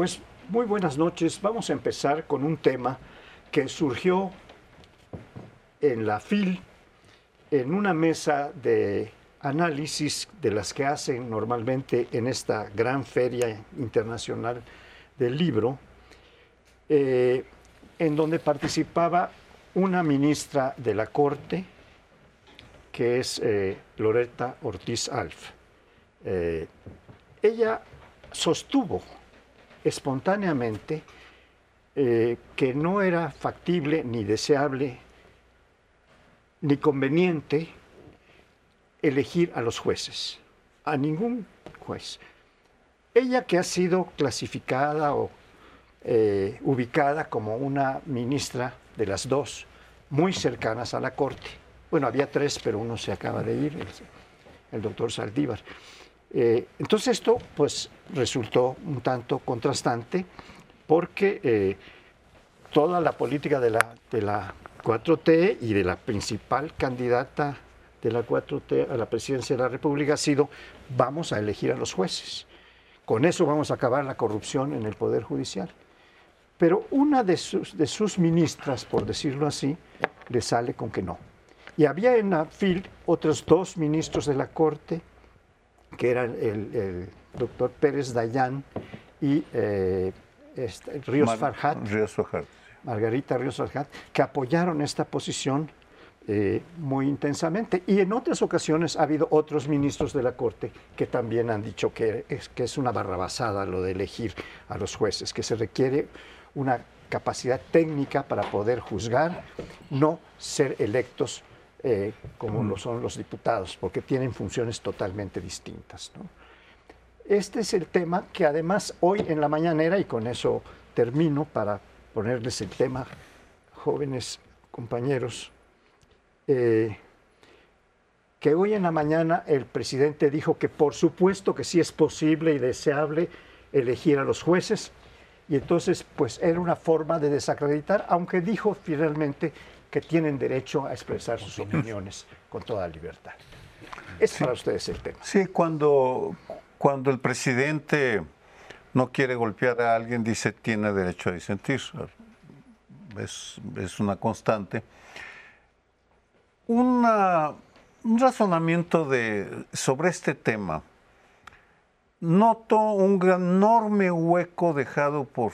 Pues muy buenas noches. Vamos a empezar con un tema que surgió en la FIL, en una mesa de análisis de las que hacen normalmente en esta gran feria internacional del libro, eh, en donde participaba una ministra de la Corte, que es eh, Loretta Ortiz Alf. Eh, ella sostuvo espontáneamente que no era factible ni deseable ni conveniente elegir a los jueces, a ningún juez. Ella que ha sido clasificada o eh, ubicada como una ministra de las dos, muy cercanas a la Corte. Bueno, había tres, pero uno se acaba de ir, el, doctor Saldívar. Eh, entonces esto pues resultó un tanto contrastante porque eh, toda la política de la, de la 4T y de la principal candidata de la 4T a la presidencia de la República ha sido vamos a elegir a los jueces. Con eso vamos a acabar la corrupción en el Poder Judicial. Pero una de sus, de sus ministras, por decirlo así, le sale con que no. Y había en la FIL otros dos ministros de la Corte, que eran el, doctor Pérez Dayán y eh, este, Ríos Farhat. Ríos Farhat. Margarita Ríos Farhat, que apoyaron esta posición eh, muy intensamente. Y en otras ocasiones ha habido otros ministros de la Corte que también han dicho que es, que es una barrabasada lo de elegir a los jueces, que se requiere una capacidad técnica para poder juzgar, no ser electos eh, como lo son los diputados, porque tienen funciones totalmente distintas. Este es el tema que además hoy en la mañanera, y con eso termino para ponerles el tema, jóvenes compañeros, eh, que hoy en la mañana el presidente dijo que por supuesto que sí es posible y deseable elegir a los jueces, y entonces pues era una forma de desacreditar, aunque dijo finalmente que tienen derecho a expresar sus opiniones con toda libertad. Es para ustedes el tema. Sí, cuando, cuando el presidente no quiere golpear a alguien, dice tiene derecho a disentir. Es, es una constante. Una, un razonamiento de, sobre este tema noto un enorme hueco dejado por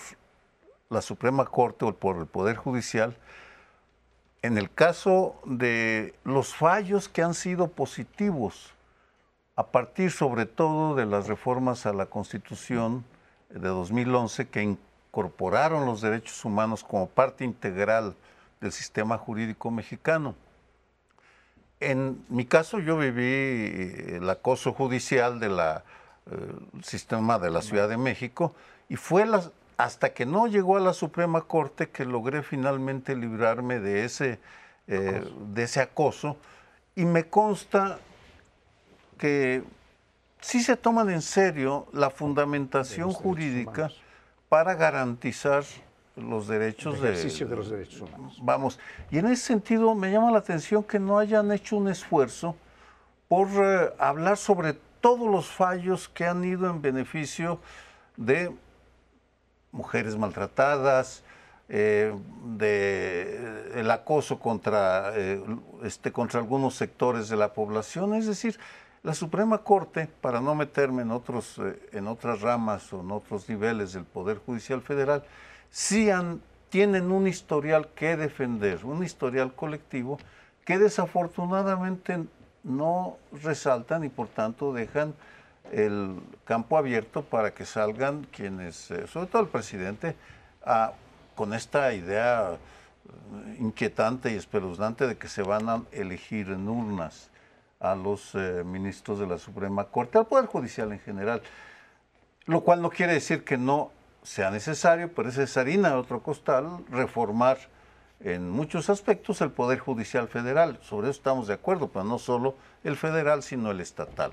la Suprema Corte o por el Poder Judicial en el caso de los fallos que han sido positivos a partir sobre todo de las reformas a la Constitución de 2011 que incorporaron los derechos humanos como parte integral del sistema jurídico mexicano. En mi caso yo viví el acoso judicial de la el sistema de la Ciudad de México, y fue hasta que no llegó a la Suprema Corte que logré finalmente librarme de ese, eh, de ese acoso, y me consta que sí se toman en serio la fundamentación jurídica para garantizar los derechos de, de los derechos humanos. Vamos, y en ese sentido me llama la atención que no hayan hecho un esfuerzo por eh, hablar sobre todos los fallos que han ido en beneficio de mujeres maltratadas, eh, de el acoso contra, eh, este, contra algunos sectores de la población. Es decir, la Suprema Corte, para no meterme en, otros, eh, en otras ramas o en otros niveles del Poder Judicial Federal, sí han, tienen un historial que defender, un historial colectivo que desafortunadamente no resaltan y por tanto dejan el campo abierto para que salgan quienes, eh, sobre todo el presidente, con esta idea eh, inquietante y espeluznante de que se van a elegir en urnas a los eh, ministros de la Suprema Corte, al Poder Judicial en general. Lo cual no quiere decir que no sea necesario, pero es harina de otro costal reformar en muchos aspectos el Poder Judicial Federal. Sobre eso estamos de acuerdo, pero no solo el federal, sino el estatal.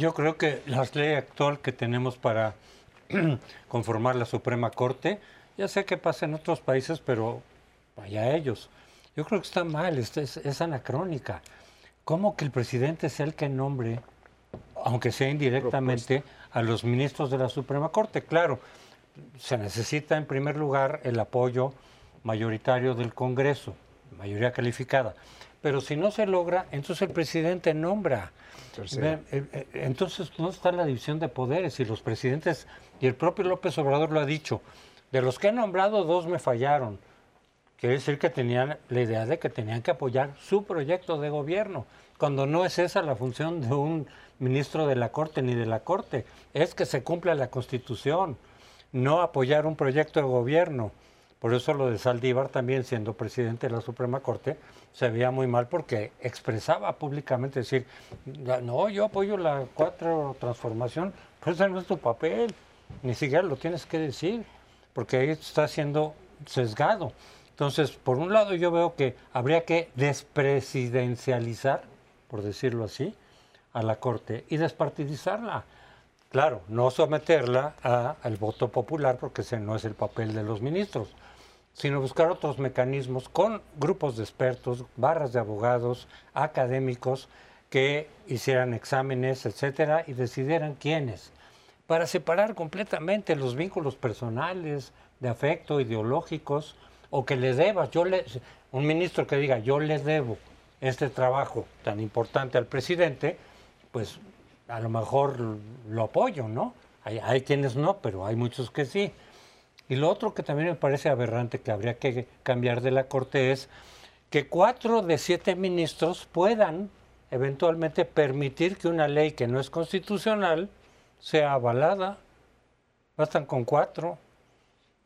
Yo creo que la ley actual que tenemos para conformar la Suprema Corte, ya sé que pasa en otros países, pero vaya ellos. Yo creo que está mal, es, es, anacrónica. ¿Cómo que el presidente sea el que nombre, aunque sea indirectamente, a los ministros de la Suprema Corte? Claro, se necesita en primer lugar el apoyo mayoritario del Congreso, mayoría calificada. Pero si no se logra, entonces el presidente nombra. Eh, eh, entonces no está la división de poderes y los presidentes, y el propio López Obrador lo ha dicho, de los que he nombrado, dos me fallaron. Quiere decir que tenían la idea de que tenían que apoyar su proyecto de gobierno, cuando no es esa la función de un ministro de la Corte ni de la Corte, es que se cumpla la Constitución, no apoyar un proyecto de gobierno. Por eso lo de Saldívar también siendo presidente de la Suprema Corte se veía muy mal porque expresaba públicamente decir, no, yo apoyo la cuatro transformación, pero ese no es tu papel, ni siquiera lo tienes que decir, porque ahí está siendo sesgado. Entonces, por un lado yo veo que habría que despresidencializar, por decirlo así, a la Corte y despartidizarla. Claro, no someterla al voto popular porque ese no es el papel de los ministros sino buscar otros mecanismos con grupos de expertos, barras de abogados, académicos, que hicieran exámenes, etcétera, y decidieran quiénes, para separar completamente los vínculos personales, de afecto, ideológicos, o que le debas, yo le, un ministro que diga, yo le debo este trabajo tan importante al presidente, pues a lo mejor lo apoyo, ¿no? Hay, hay quienes no, pero hay muchos que sí. Y lo otro que también me parece aberrante que habría que cambiar de la Corte es que cuatro de siete ministros puedan eventualmente permitir que una ley que no es constitucional sea avalada. Bastan con cuatro.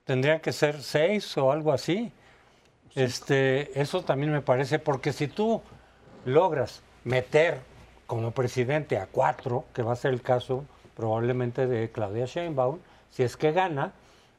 Tendrían que ser seis o algo así. Este, eso también me parece, porque si tú logras meter como presidente a cuatro, que va a ser el caso probablemente de Claudia Sheinbaum, si es que gana,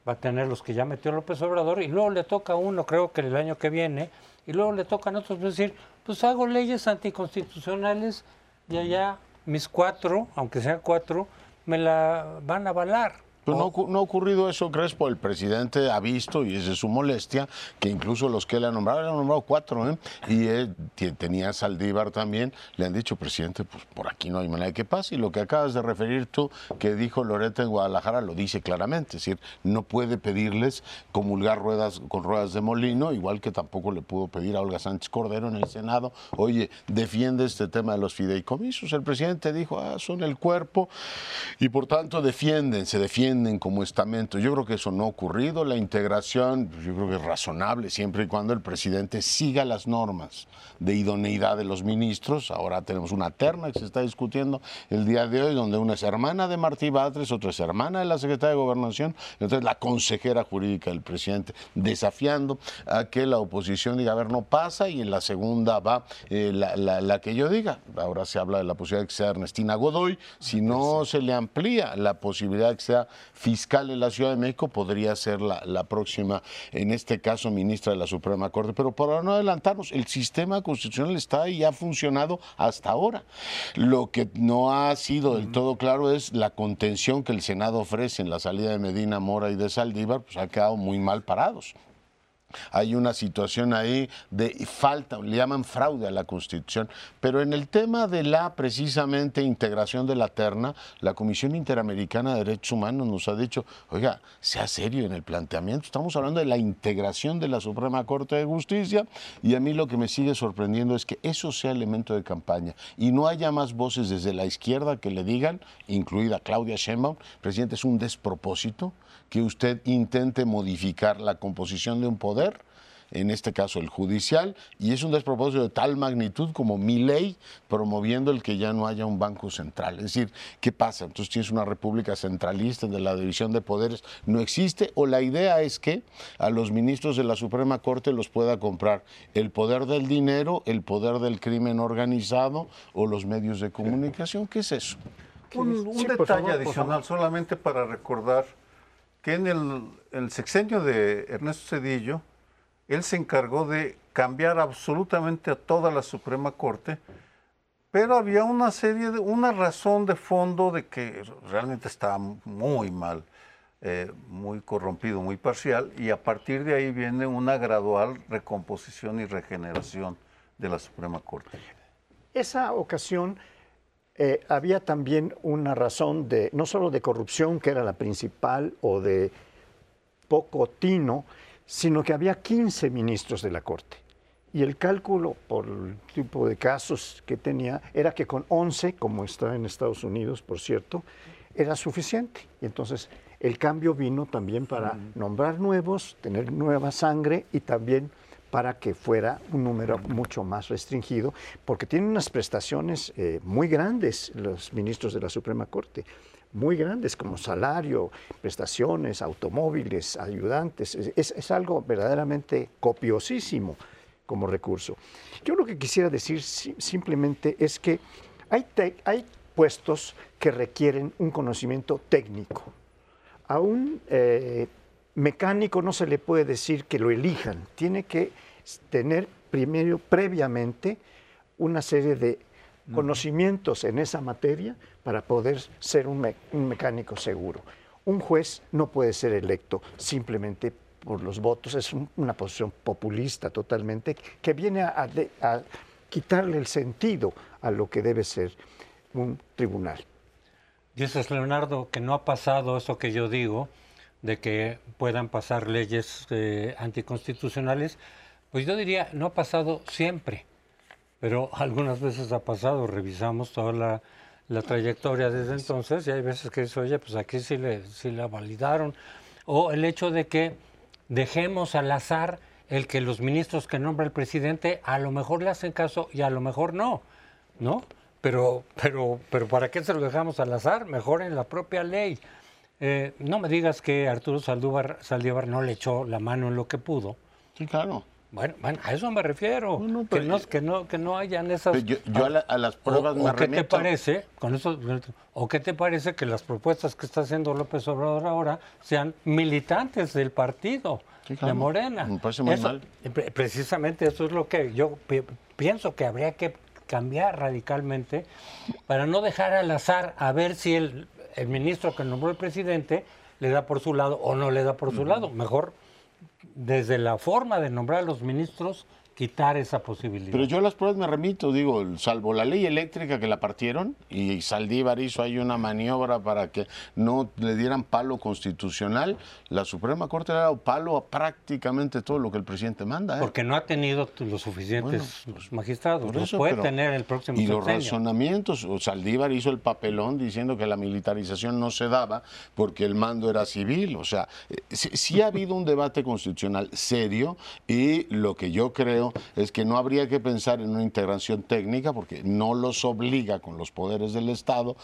va a tener los que ya metió López Obrador y luego le toca a uno, creo que el año que viene, y luego le tocan otros decir, pues hago leyes anticonstitucionales y allá mis cuatro, aunque sean cuatro, me la van a avalar. Pues no, no, ha ocurrido eso, Crespo. El presidente ha visto, y es de su molestia, que incluso los que le han nombrado, le han nombrado cuatro, ¿eh? y él, tenía Saldívar también, le han dicho, presidente, pues por aquí no hay manera de que pase. Y lo que acabas de referir tú, que dijo Loreta en Guadalajara, lo dice claramente. Es decir, no puede pedirles comulgar ruedas con ruedas de molino, igual que tampoco le pudo pedir a Olga Sánchez Cordero en el Senado, oye, defiende este tema de los fideicomisos. El presidente dijo, ah, son el cuerpo, y por tanto defienden, se defienden como estamento. Yo creo que eso no ha ocurrido. La integración, yo creo que es razonable siempre y cuando el presidente siga las normas de idoneidad de los ministros. Ahora tenemos una terna que se está discutiendo el día de hoy, donde una es hermana de Martí Batres, otra es hermana de la secretaria de Gobernación, entonces la consejera jurídica del presidente, desafiando a que la oposición diga, a ver, no pasa, y en la segunda va eh, la, la, que yo diga. Ahora se habla de la posibilidad de que sea Ernestina Godoy, si no se le amplía la posibilidad de que sea fiscal en la Ciudad de México, podría ser la, la próxima, en este caso, ministra de la Suprema Corte. Pero para no adelantarnos, el sistema constitucional está y ha funcionado hasta ahora. Lo que no ha sido del todo claro es la contención que el Senado ofrece en la salida de Medina Mora y de Saldívar, pues ha quedado muy mal parados. Hay una situación ahí de falta, le llaman fraude a la Constitución. Pero en el tema de la precisamente integración de la terna, la Comisión Interamericana de Derechos Humanos nos ha dicho, oiga, sea serio en el planteamiento. Estamos hablando de la integración de la Suprema Corte de Justicia y a mí lo que me sigue sorprendiendo es que eso sea elemento de campaña y no haya más voces desde la izquierda que le digan, incluida Claudia Sheinbaum, presidente, es un despropósito que usted intente modificar la composición de un poder, en este caso el judicial, y es un despropósito de tal magnitud como mi ley promoviendo el que ya no haya un banco central. Es decir, ¿qué pasa? Entonces tienes una república centralista donde la división de poderes no existe, o la idea es que a los ministros de la Suprema Corte los pueda comprar el poder del dinero, el poder del crimen organizado o los medios de comunicación. ¿Qué es eso? Un, detalle adicional, solamente para recordar que en el, sexenio de Ernesto Cedillo, él se encargó de cambiar absolutamente a toda la Suprema Corte, pero había una serie de, una razón de fondo de que realmente estaba muy mal, eh, muy corrompido, muy parcial, y a partir de ahí viene una gradual recomposición y regeneración de la Suprema Corte. Esa ocasión eh, había también una razón de, no solo de corrupción, que era la principal, o de poco tino, sino que había 15 ministros de la Corte. Y el cálculo por el tipo de casos que tenía era que con 11, como está en Estados Unidos, por cierto, era suficiente. Y entonces el cambio vino también para nombrar nuevos, tener nueva sangre y también para que fuera un número mucho más restringido, porque tienen unas prestaciones eh, muy grandes los ministros de la Suprema Corte muy grandes como salario, prestaciones, automóviles, ayudantes. Es, es algo verdaderamente copiosísimo como recurso. Yo lo que quisiera decir simplemente es que hay, hay puestos que requieren un conocimiento técnico. A un eh, mecánico no se le puede decir que lo elijan, tiene que tener primero, previamente, una serie de conocimientos en esa materia para poder ser un, un mecánico seguro. Un juez no puede ser electo simplemente por los votos, es una posición populista totalmente, que viene a, quitarle el sentido a lo que debe ser un tribunal. Dices, Leonardo, que no ha pasado eso que yo digo, de que puedan pasar leyes eh, anticonstitucionales, pues yo diría, no ha pasado siempre, pero algunas veces ha pasado, revisamos toda la, la trayectoria desde entonces y hay veces que dice, oye, pues aquí sí, le, sí la validaron, o el hecho de que dejemos al azar el que los ministros que nombra el presidente a lo mejor le hacen caso y a lo mejor no, ¿no? Pero, pero, pero ¿para qué se lo dejamos al azar? Mejor en la propia ley. Eh, no me digas que Arturo Saldívar, Saldívar no le echó la mano en lo que pudo. Sí, claro. Bueno, bueno, a eso me refiero. que, no, que, no, que no hayan esas. Yo, a, las pruebas me o ¿Qué te parece, con eso, o qué te parece que las propuestas que está haciendo López Obrador ahora sean militantes del partido de Morena? Me parece muy mal. Precisamente eso es lo que yo pienso que habría que cambiar radicalmente para no dejar al azar a ver si el, el ministro que nombró el presidente le da por su lado o no le da por su lado. Mejor desde la forma de nombrar a los ministros, quitar esa posibilidad. Pero yo a las pruebas me remito, digo, salvo la ley eléctrica que la partieron y Saldívar hizo ahí una maniobra para que no le dieran palo constitucional, la Suprema Corte le ha dado palo a prácticamente todo lo que el presidente manda. ¿eh? Porque no ha tenido los suficientes pues, magistrados, puede tener el próximo Y los razonamientos, Saldívar hizo el papelón diciendo que la militarización no se daba porque el mando era civil, o sea, eh, sí ha habido un debate constitucional serio y lo que yo creo es que no habría que pensar en una integración técnica porque no los obliga con los poderes del Estado,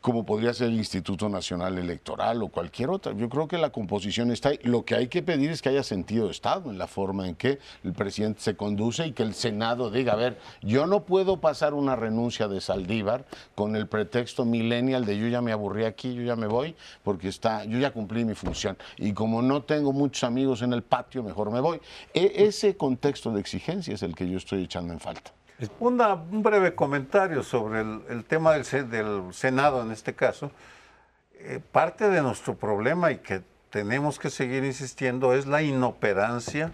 como podría ser el Instituto Nacional Electoral o cualquier otra. Yo creo que la composición está ahí. Lo que hay que pedir es que haya sentido de Estado en la forma en que el presidente se conduce y que el Senado diga, a ver, yo no puedo pasar una renuncia de Saldívar con el pretexto millennial de yo ya me aburrí aquí, yo ya me voy, porque está, yo ya cumplí mi función. Y como no tengo muchos amigos en el patio, mejor me voy. E ese contexto de exigencia es el que yo estoy echando en falta. un breve comentario sobre el, tema del, Senado en este caso. Eh, parte de nuestro problema y que tenemos que seguir insistiendo es la inoperancia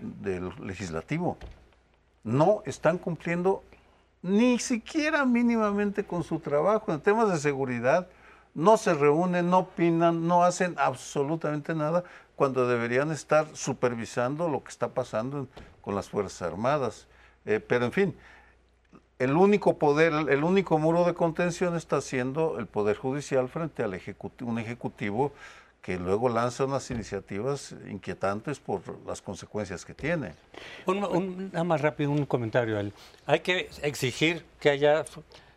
del legislativo. No están cumpliendo ni siquiera mínimamente con su trabajo en temas de seguridad. No se reúnen, no opinan, no hacen absolutamente nada cuando deberían estar supervisando lo que está pasando con las Fuerzas Armadas. Eh, pero en fin, el único poder, el único muro de contención está siendo el Poder Judicial frente al ejecutivo, un ejecutivo que luego lanza unas iniciativas inquietantes por las consecuencias que tiene. Un, nada más rápido un comentario. Hay que exigir que haya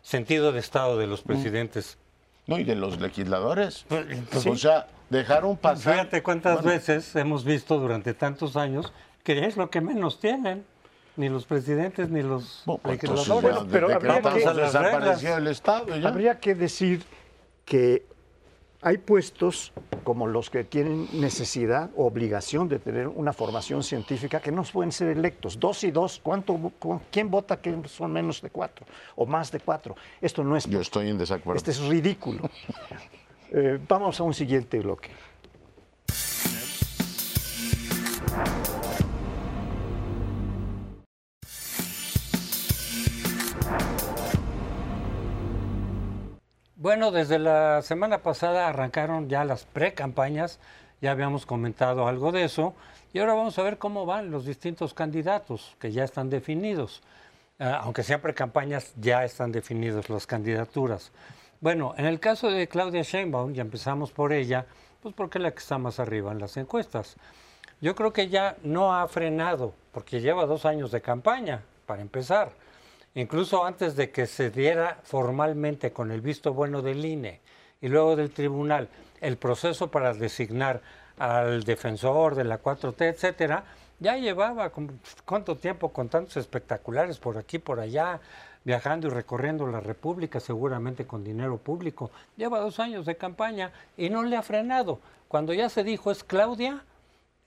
sentido de Estado de los mm. presidentes. No, y de los legisladores. Pues, o sea, dejaron pasar... Fíjate cuántas veces hemos visto durante tantos años que es lo que menos tienen ni los presidentes ni los bueno, pues, pero habría que, el Estado, habría que decir que hay puestos como los que tienen necesidad o obligación de tener una formación científica que no pueden ser electos. Dos y dos, ¿cuánto, ¿quién vota que son menos de cuatro o más de cuatro? Esto no es... Yo estoy en desacuerdo. Este es ridículo. Eh, vamos a un siguiente bloque. Bueno, desde la semana pasada arrancaron ya las pre-campañas ya habíamos comentado algo de eso, y ahora vamos a ver cómo van los distintos candidatos que ya están definidos, Ah, aunque siempre campañas ya están definidas las candidaturas. Bueno, en el caso de Claudia Sheinbaum, ya empezamos por ella, pues porque es la que está más arriba en las encuestas. Yo creo que ya no ha frenado, porque lleva dos años de campaña, para empezar. Incluso antes de que se diera formalmente con el visto bueno del INE y luego del tribunal el proceso para designar al defensor de la 4T, etcétera, ya llevaba cuánto tiempo con tantos espectaculares por aquí, por allá, viajando y recorriendo la República, seguramente con dinero público. Lleva dos años de campaña y no le ha frenado. Cuando ya se dijo es Claudia,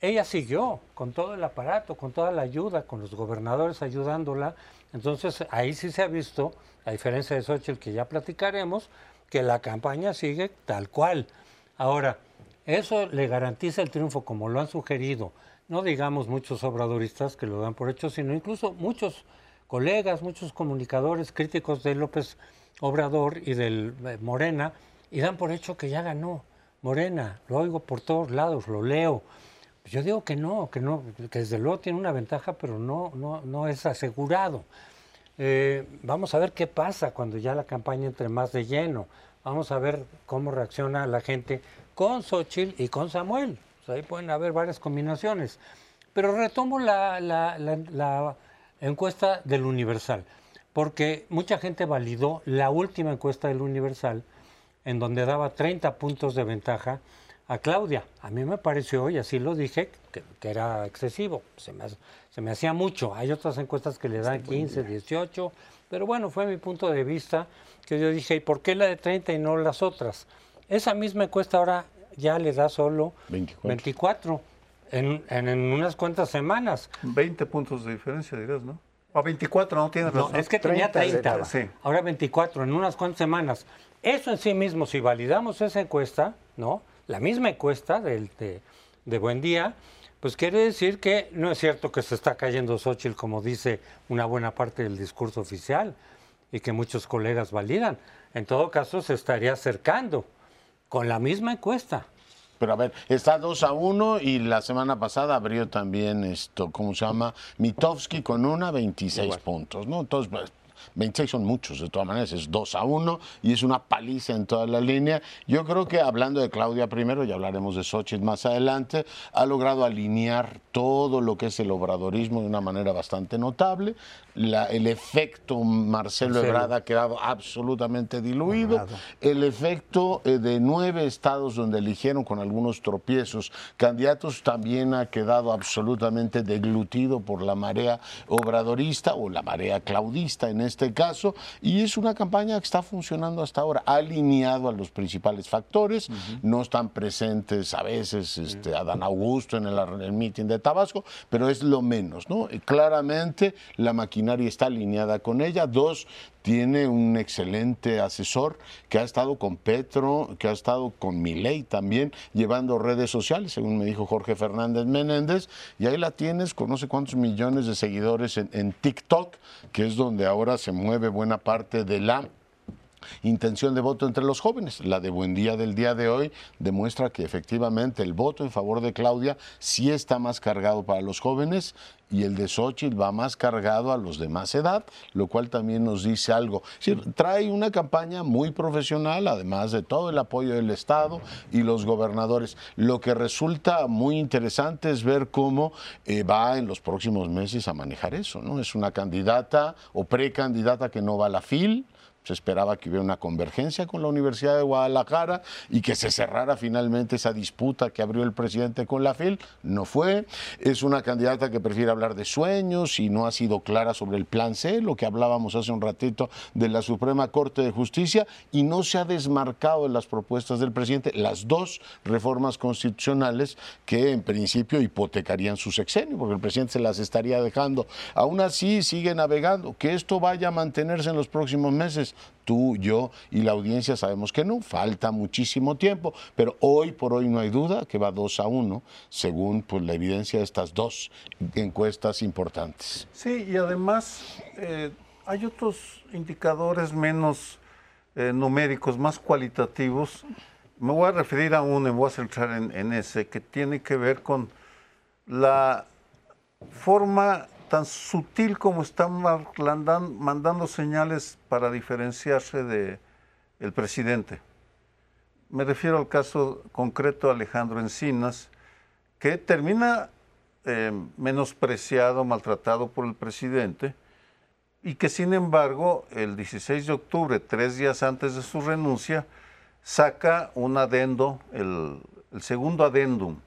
ella siguió con todo el aparato, con toda la ayuda, con los gobernadores ayudándola. Entonces ahí sí se ha visto, a diferencia de Xochitl que ya platicaremos, que la campaña sigue tal cual. Ahora, eso le garantiza el triunfo como lo han sugerido no digamos muchos obradoristas que lo dan por hecho, sino incluso muchos colegas, muchos comunicadores críticos de López Obrador y del eh, Morena, y dan por hecho que ya ganó Morena, lo oigo por todos lados, lo leo. Yo digo que no, que no, que desde luego tiene una ventaja, pero no, no, no es asegurado. Eh, vamos a ver qué pasa cuando ya la campaña entre más de lleno. Vamos a ver cómo reacciona la gente con Xochitl y con Samuel ahí pueden haber varias combinaciones. Pero retomo la, encuesta del Universal, porque mucha gente validó la última encuesta del Universal, en donde daba 30 puntos de ventaja a Claudia. A mí me pareció, y así lo dije, que, era excesivo, se me, se me, hacía mucho. Hay otras encuestas que le dan 15, 18, pero bueno, fue mi punto de vista que yo dije, ¿y por qué la de 30 y no las otras? Esa misma encuesta ahora ya le da solo 24, en, en, unas cuantas semanas. 20 puntos de diferencia, dirás, ¿no? O 24, no tienes razón. No, es que tenía 30, ahora 24, en unas cuantas semanas. Eso en sí mismo, si validamos esa encuesta, ¿no? La misma encuesta de, de Buen Día, pues quiere decir que no es cierto que se está cayendo Xochitl, como dice una buena parte del discurso oficial, y que muchos colegas validan. En todo caso, se estaría acercando con la misma encuesta. Pero a ver, está 2 a 1 y la semana pasada abrió también esto, ¿cómo se llama? Mitowski con una 26 puntos, ¿no? Entonces, 26 son muchos, de todas maneras, es 2 a 1 y es una paliza en toda la línea. Yo creo que hablando de Claudia primero, ya hablaremos de Xochitl más adelante, ha logrado alinear todo lo que es el obradorismo de una manera bastante notable. el efecto Marcelo Ebrard ha quedado absolutamente diluido. El efecto eh, de nueve estados donde eligieron con algunos tropiezos candidatos también ha quedado absolutamente deglutido por la marea obradorista o la marea claudista en este caso. Y es una campaña que está funcionando hasta ahora, alineado a los principales factores. No están presentes a veces este, Adán Augusto en el, el meeting de Tabasco, pero es lo menos, ¿no? Claramente la maquinaria está alineada con ella. Dos, tiene un excelente asesor que ha estado con Petro, que ha estado con Milei también, llevando redes sociales, según me dijo Jorge Fernández Menéndez, y ahí la tienes con no sé cuántos millones de seguidores en, en TikTok, que es donde ahora se mueve buena parte de la intención de voto entre los jóvenes. La de Buen Día del día de hoy demuestra que efectivamente el voto en favor de Claudia sí está más cargado para los jóvenes y el de Xochitl va más cargado a los de más edad, lo cual también nos dice algo. trae una campaña muy profesional, además de todo el apoyo del Estado y los gobernadores. Lo que resulta muy interesante es ver cómo eh, va en los próximos meses a manejar eso. ¿no? Es una candidata o precandidata que no va a la FIL, se esperaba que hubiera una convergencia con la Universidad de Guadalajara y que se cerrara finalmente esa disputa que abrió el presidente con la FIL. No fue. Es una candidata que prefiere hablar de sueños y no ha sido clara sobre el plan C, lo que hablábamos hace un ratito de la Suprema Corte de Justicia, y no se ha desmarcado en las propuestas del presidente las dos reformas constitucionales que en principio hipotecarían su sexenio, porque el presidente se las estaría dejando. Aún así sigue navegando. Que esto vaya a mantenerse en los próximos meses tú, yo y la audiencia sabemos que no, falta muchísimo tiempo, pero hoy por hoy no hay duda que va 2 a 1, según pues, la evidencia de estas dos encuestas importantes. Sí, y además eh, hay otros indicadores menos eh, numéricos, más cualitativos, me voy a referir a uno y voy a centrar en, en ese, que tiene que ver con la forma tan sutil como están mandando señales para diferenciarse de el presidente. Me refiero al caso concreto de Alejandro Encinas, que termina eh, menospreciado, maltratado por el presidente, y que sin embargo el 16 de octubre, tres días antes de su renuncia, saca un adendo, el, el segundo adendum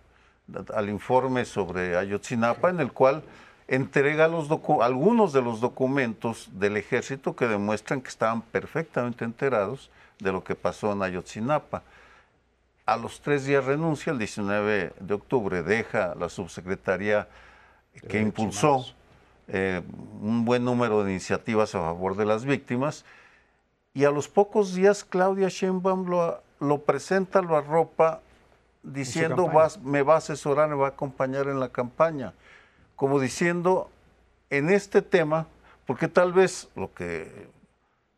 al informe sobre Ayotzinapa, en el cual entrega los algunos de los documentos del ejército que demuestran que estaban perfectamente enterados de lo que pasó en Ayotzinapa. A los tres días renuncia, el 19 de octubre deja la subsecretaría que impulsó eh, un buen número de iniciativas a favor de las víctimas. Y a los pocos días Claudia Sheinbaum lo, lo presenta, lo arropa diciendo me va a asesorar, me va a acompañar en la campaña como diciendo, en este tema, porque tal vez lo que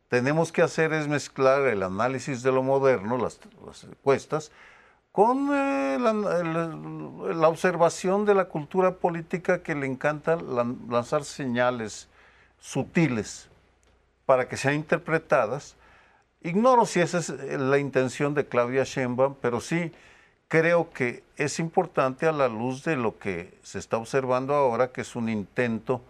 tenemos que hacer es mezclar el análisis de lo moderno, las, encuestas, con eh, la, observación de la cultura política que le encanta lanzar señales sutiles para que sean interpretadas. Ignoro si esa es la intención de Claudia Sheinbaum, pero sí creo que es importante a la luz de lo que se está observando ahora, que es un intento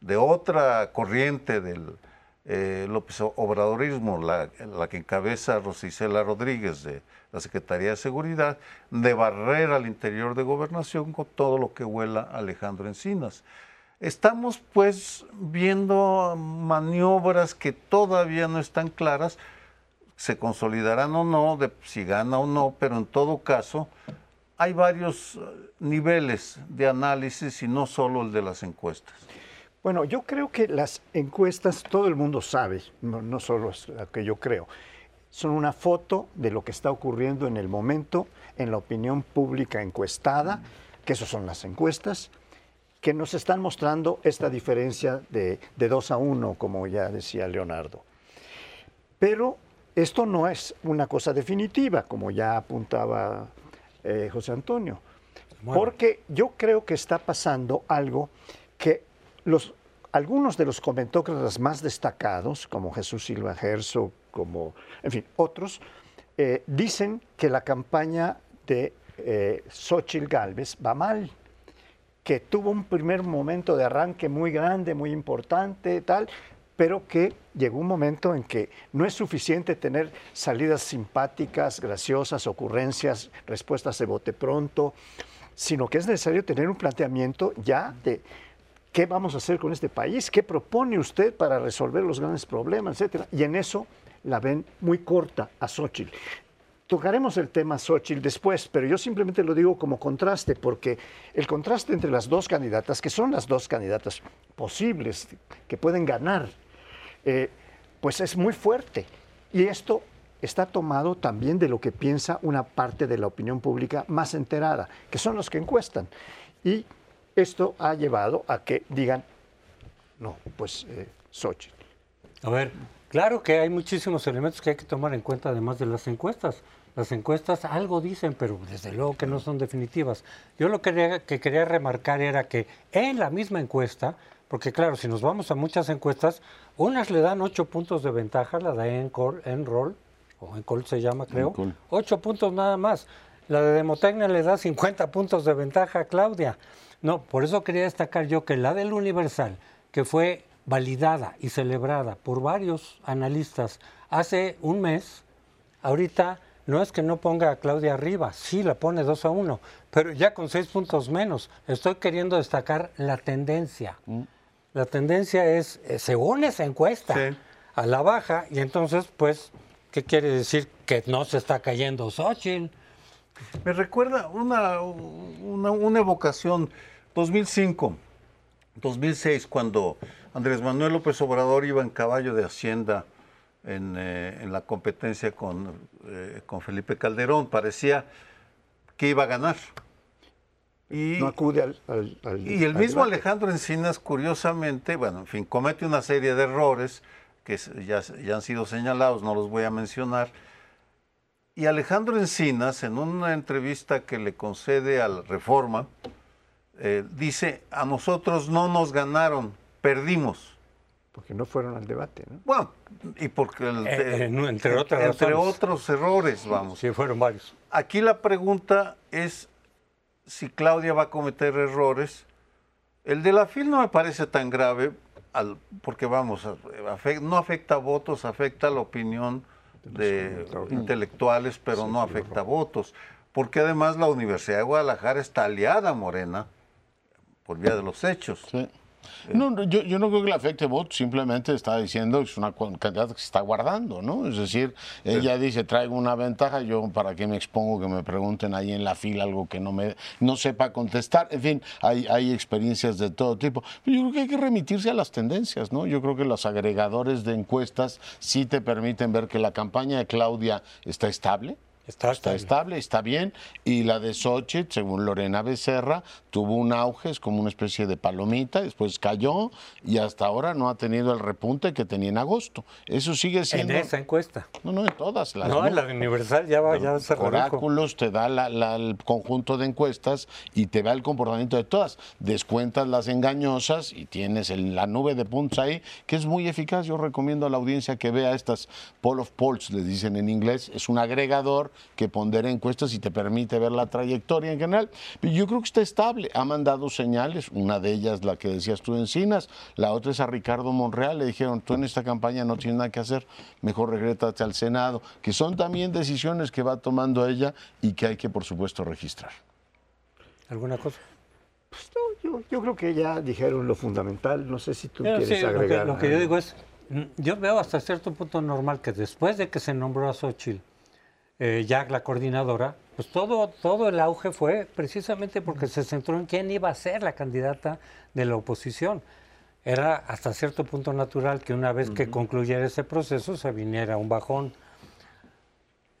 de otra corriente del eh, López Obradorismo, la, que encabeza Rosicela Rodríguez de la Secretaría de Seguridad, de barrer al interior de gobernación con todo lo que huela Alejandro Encinas. Estamos pues viendo maniobras que todavía no están claras, se consolidarán o no, de si gana o no, pero en todo caso hay varios eh, niveles de análisis y no solo el de las encuestas. Bueno, yo creo que las encuestas, todo el mundo sabe, no, solo es lo que yo creo, son una foto de lo que está ocurriendo en el momento en la opinión pública encuestada, que esas son las encuestas, que nos están mostrando esta diferencia de, de 2 a 1, como ya decía Leonardo. Pero esto no es una cosa definitiva, como ya apuntaba eh, José Antonio, porque yo creo que está pasando algo que los, algunos de los comentócratas más destacados, como Jesús Silva Gerso, como, en fin, otros, eh, dicen que la campaña de eh, Xochitl Galvez va mal, que tuvo un primer momento de arranque muy grande, muy importante, tal, pero que llegó un momento en que no es suficiente tener salidas simpáticas, graciosas, ocurrencias, respuestas de bote pronto, sino que es necesario tener un planteamiento ya de qué vamos a hacer con este país, qué propone usted para resolver los grandes problemas, etcétera. Y en eso la ven muy corta a Xochitl. Tocaremos el tema Xochitl después, pero yo simplemente lo digo como contraste, porque el contraste entre las dos candidatas, que son las dos candidatas posibles que pueden ganar eh, pues es muy fuerte. Y esto está tomado también de lo que piensa una parte de la opinión pública más enterada, que son los que encuestan. Y esto ha llevado a que digan, no, pues eh, Xochitl. A ver, claro que hay muchísimos elementos que hay que tomar en cuenta además de las encuestas. Las encuestas algo dicen, pero desde luego que no son definitivas. Yo lo que quería remarcar era que en la misma encuesta porque claro, si nos vamos a muchas encuestas, unas le dan ocho puntos de ventaja, la de Enroll, o Encol se llama creo, ocho puntos nada más. La de Demotecnia le da 50 puntos de ventaja a Claudia. No, por eso quería destacar yo que la del Universal, que fue validada y celebrada por varios analistas hace un mes, ahorita no es que no ponga a Claudia arriba, sí la pone 2 a 1, pero ya con seis puntos menos. Estoy queriendo destacar la tendencia. Mm la tendencia es, eh, según esa encuesta, a la baja, y entonces, pues, ¿qué quiere decir? Que no se está cayendo Xochitl. Me recuerda una, una, evocación, 2005, 2006, cuando Andrés Manuel López Obrador iba en caballo de Hacienda en, eh, la competencia con, eh, con Felipe Calderón, parecía que iba a ganar. Y, no acude al, Y el mismo Alejandro Encinas, curiosamente, bueno, en fin, comete una serie de errores que ya, ya han sido señalados, no los voy a mencionar, Y Alejandro Encinas, en una entrevista que le concede al Reforma, eh, dice, a nosotros no nos ganaron, perdimos. Porque no fueron al debate, ¿no? Bueno, y porque... el- Eh, eh, no, entre otras entre razones. otros errores, vamos. Sí, fueron varios. Aquí la pregunta es si Claudia va a cometer errores. El de la FIL no me parece tan grave, al- porque vamos, afe- no afecta votos, afecta la opinión de intelectuales, pero no afecta votos. Porque además la Universidad de Guadalajara está aliada a Morena por vía de los hechos. Sí. No, no, yo, yo no creo que le afecte voto, simplemente está diciendo que es una candidata que se está guardando, ¿no? Es decir, ella dice, traigo una ventaja, yo para qué me expongo que me pregunten ahí en la fila algo que no me no sepa contestar. En fin, hay, hay experiencias de todo tipo. Pero yo creo que hay que remitirse a las tendencias, ¿no? Yo creo que los agregadores de encuestas sí te permiten ver que la campaña de Claudia está estable. Está Está estable, está bien. Y la de Xochitl, según Lorena Becerra, tuvo un auge, es como una especie de palomita, después cayó y hasta ahora no ha tenido el repunte que tenía en agosto. Eso sigue En siendo... esa encuesta. No, no, en todas las. No, en la de Universal ya, va, ya se. Oráculos te da la- la- el conjunto de encuestas y te da el comportamiento de todas. Descuentas las engañosas y tienes el- la nube de puntos ahí, que es muy eficaz. Yo recomiendo a la audiencia que vea estas poll of polls, les dicen en inglés. Es un agregador que pondera encuestas y te permite ver la trayectoria en general. Pero yo creo que está estable. Ha mandado señales, una de ellas la que decías tú, Encinas, la otra es a Ricardo Monreal. Le dijeron, tú en esta campaña no tienes nada que hacer, mejor regrétate al Senado. Que son también decisiones que va tomando ella y que hay que, por supuesto, registrar. ¿Alguna cosa? Pues no, yo, yo creo que ya dijeron lo fundamental. No sé si tú Pero quieres sí, lo que, agregar. lo que yo digo es, mm, yo veo hasta cierto punto normal que después de que se nombró a Xochitl, eh, ya la coordinadora, pues todo, todo el auge fue precisamente porque se centró en quién iba a ser la candidata de la oposición. Era hasta cierto punto natural que una vez que concluyera ese proceso se viniera un bajón.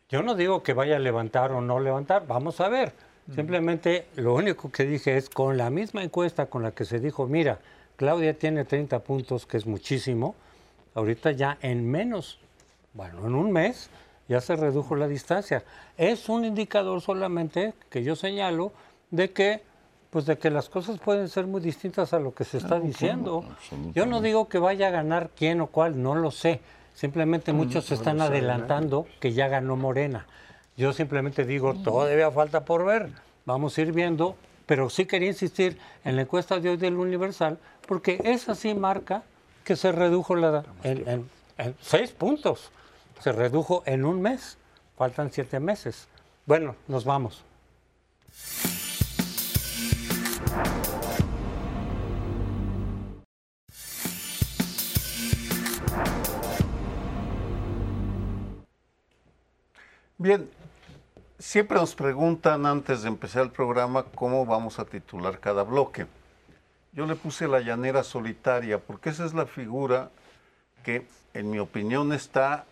Yo no digo que vaya a levantar o no levantar, vamos a ver. Simplemente lo único que dije es con la misma encuesta con la que se dijo, mira, Claudia tiene 30 puntos, que es muchísimo, ahorita ya en menos, bueno, en un mes ya se redujo la distancia. Es un indicador solamente que yo señalo de que pues de que las cosas pueden ser muy distintas a lo que se está diciendo. Yo no digo que vaya a ganar quién o cuál, no lo sé. Simplemente muchos se están adelantando que ya ganó Morena. Yo simplemente digo, todavía falta por ver, vamos a ir viendo, pero sí quería insistir en la encuesta de hoy del Universal, porque esa sí marca que se redujo la en, en- en seis puntos, se redujo en un mes, faltan siete meses. Bueno, nos vamos. Bien, siempre nos preguntan antes de empezar el programa cómo vamos a titular cada bloque. Yo le puse la llanera solitaria porque esa es la figura que, en mi opinión, está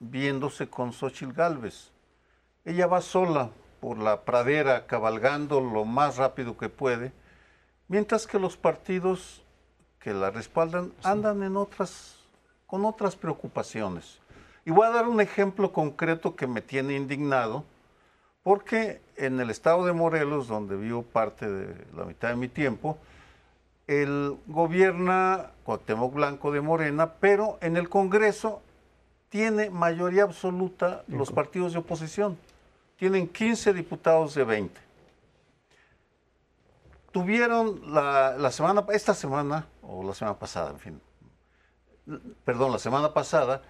viéndose con Xochitl Galvez. Ella va sola por la pradera, cabalgando lo más rápido que puede, mientras que los partidos que la respaldan andan en otras, con otras preocupaciones. Y voy a dar un ejemplo concreto que me tiene indignado, porque en el estado de Morelos, donde vivo parte de la mitad de mi tiempo, el gobierna Cuauhtémoc Blanco de Morena, pero en el Congreso tiene mayoría absoluta los partidos de oposición. Tienen 15 diputados de 20. Tuvieron la, la semana, esta semana, o la semana pasada, en fin, perdón, la semana pasada,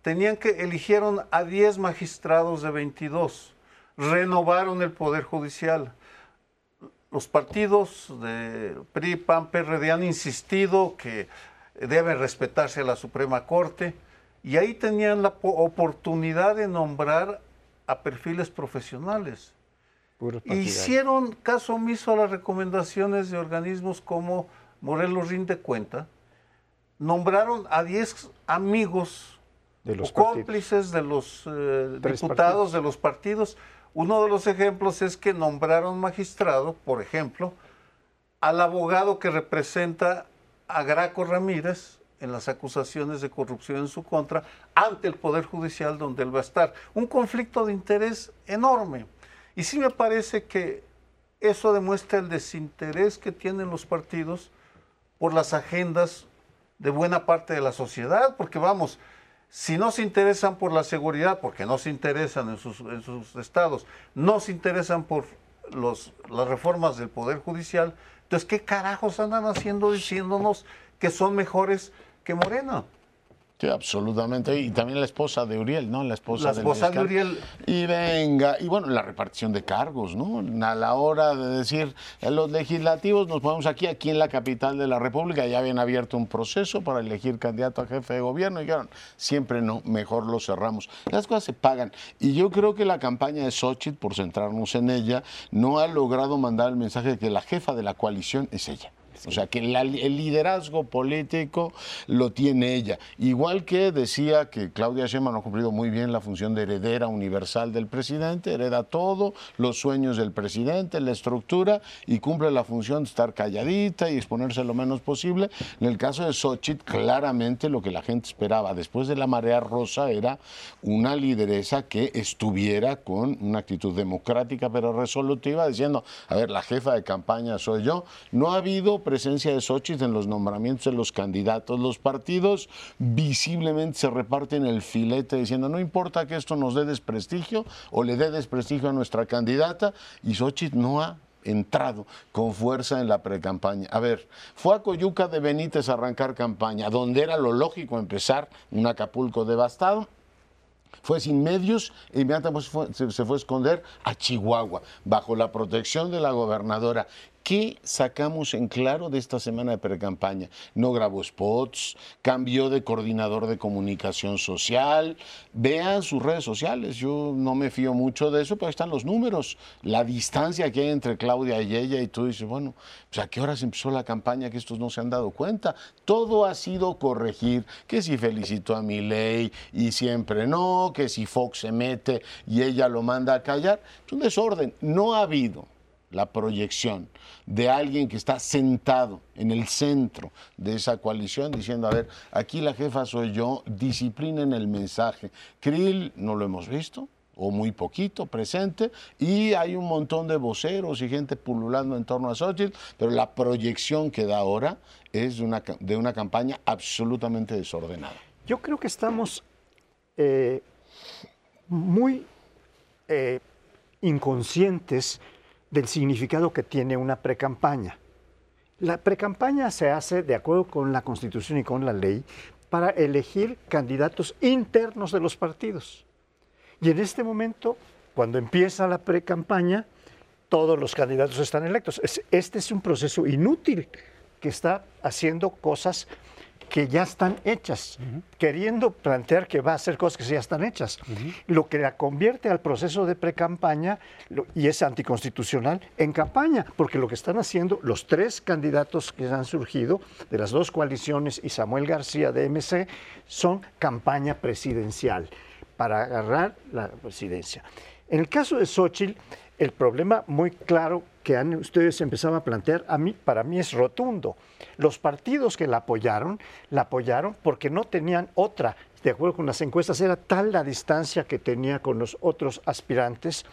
tenían que eligieron a 10 magistrados de 22, renovaron el Poder Judicial. Los partidos de PRI, PAN, PRD han insistido que debe respetarse la Suprema Corte y ahí tenían la po- oportunidad de nombrar a perfiles profesionales. Hicieron caso omiso a las recomendaciones de organismos como Morelos Rinde Cuenta, nombraron a 10 amigos De los o cómplices de los eh, diputados partidos. de los partidos. Uno de los ejemplos es que nombraron magistrado, por ejemplo, al abogado que representa a Graco Ramírez en las acusaciones de corrupción en su contra ante el Poder Judicial donde él va a estar. Un conflicto de interés enorme. Y sí me parece que eso demuestra el desinterés que tienen los partidos por las agendas de buena parte de la sociedad, porque vamos, si no se interesan por la seguridad, porque no se interesan en sus, en sus estados, no se interesan por los, las reformas del Poder Judicial, entonces, ¿qué carajos andan haciendo diciéndonos que son mejores que Morena? Sí, absolutamente. Y también la esposa de Uriel, ¿no? La esposa, La del esposa de. Uriel. Y venga, y bueno, la repartición de cargos, ¿no? A la hora de decir, en los legislativos nos ponemos aquí, aquí en la capital de la República, ya habían abierto un proceso para elegir candidato a jefe de gobierno y dijeron, siempre no, mejor lo cerramos. Las cosas se pagan. Y yo creo que la campaña de Xochitl, por centrarnos en ella, no ha logrado mandar el mensaje de que la jefa de la coalición es ella. O sea, que la- el liderazgo político lo tiene ella. Igual que decía que Claudia Sheinbaum ha cumplido muy bien la función de heredera universal del presidente, hereda todo, los sueños del presidente, la estructura, y cumple la función de estar calladita y exponerse lo menos posible. En el caso de Xochitl, claramente lo que la gente esperaba después de la marea rosa era una lideresa que estuviera con una actitud democrática pero resolutiva, diciendo, a ver, la jefa de campaña soy yo. No ha habido presencia de Xochitl en los nombramientos de los candidatos. Los partidos visiblemente se reparten el filete diciendo, no importa que esto nos dé desprestigio o le dé desprestigio a nuestra candidata, y Xochitl no ha entrado con fuerza en la precampaña. A ver, fue a Coyuca de Benítez a arrancar campaña, donde era lo lógico empezar, un Acapulco devastado, fue sin medios e inmediatamente se fue a esconder a Chihuahua, bajo la protección de la gobernadora. ¿Qué sacamos en claro de esta semana de precampaña? No grabó spots, cambió de coordinador de comunicación social. Vean sus redes sociales. Yo no me fío mucho de eso, pero están los números. La distancia que hay entre Claudia y ella, y tú dices, bueno, pues a qué horas empezó la campaña que estos no se han dado cuenta. Todo ha sido corregir, que si felicitó a Milei y siempre no, que si Fox se mete y ella lo manda a callar. Es un desorden. No ha habido la proyección de alguien que está sentado en el centro de esa coalición diciendo, a ver, aquí la jefa soy yo, disciplinen el mensaje. Krill no lo hemos visto, o muy poquito presente, y hay un montón de voceros y gente pululando en torno a Xochitl, pero la proyección que da ahora es de una, de una campaña absolutamente desordenada. Yo creo que estamos eh, muy eh, inconscientes del significado que tiene una precampaña. La precampaña se hace de acuerdo con la Constitución y con la ley para elegir candidatos internos de los partidos. Y en este momento, cuando empieza la precampaña, todos los candidatos están electos. Es- Este es un proceso inútil que está haciendo cosas que ya están hechas, queriendo plantear que va a hacer cosas que ya están hechas. Lo que la convierte al proceso de precampaña, y es anticonstitucional, en campaña, porque lo que están haciendo los tres candidatos que han surgido de las dos coaliciones y Samuel García de MC son campaña presidencial para agarrar la presidencia. En el caso de Xochitl, el problema muy claro que han ustedes empezado a plantear, a mí, para mí es rotundo. Los partidos que la apoyaron, la apoyaron porque no tenían otra, de acuerdo con las encuestas, era tal la distancia que tenía con los otros aspirantes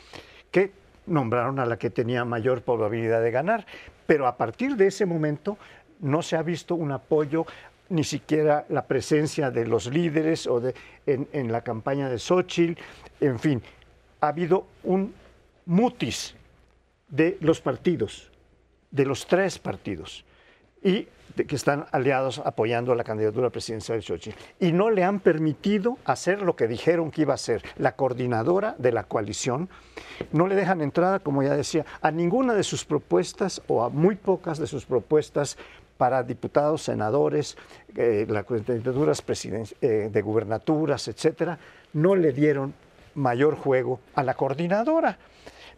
que nombraron a la que tenía mayor probabilidad de ganar. Pero a partir de ese momento no se ha visto un apoyo, ni siquiera la presencia de los líderes o de, en, en la campaña de Xochitl. En fin, ha habido un mutis de los partidos, de los tres partidos, y que están aliados apoyando la candidatura presidencial de Xochitl. Y no le han permitido hacer lo que dijeron que iba a hacer. La coordinadora de la coalición no le dejan entrada, como ya decía, a ninguna de sus propuestas o a muy pocas de sus propuestas para diputados, senadores, eh, las candidaturas eh, de gubernaturas, etcétera, no le dieron mayor juego a la coordinadora.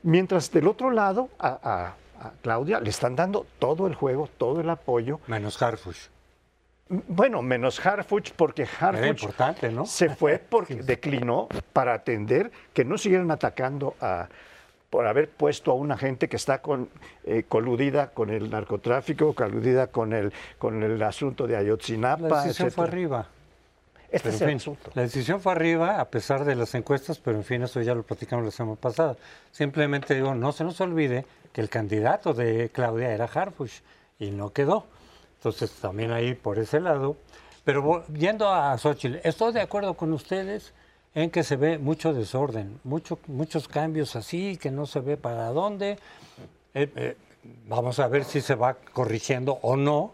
Mientras del otro lado, a, a- a Claudia le están dando todo el juego, todo el apoyo. Menos Harfush. Bueno, menos Harfuch, porque Harfuch ¿no? se fue porque declinó para atender que no siguieran atacando a, por haber puesto a una gente que está con, eh, coludida con el narcotráfico, coludida con el, con el asunto de Ayotzinapa. La decisión fue arriba. Este Pero, es en el fin, asunto. la decisión fue arriba, a pesar de las encuestas, pero en fin, eso ya lo platicamos la semana pasada. Simplemente digo, no se nos olvide que el candidato de Claudia era Harfush y no quedó. Entonces, también ahí por ese lado. Pero yendo a Xochitl, estoy de acuerdo con ustedes en que se ve mucho desorden, mucho, muchos cambios así, que no se ve para dónde. Eh, eh, vamos a ver si se va corrigiendo o no.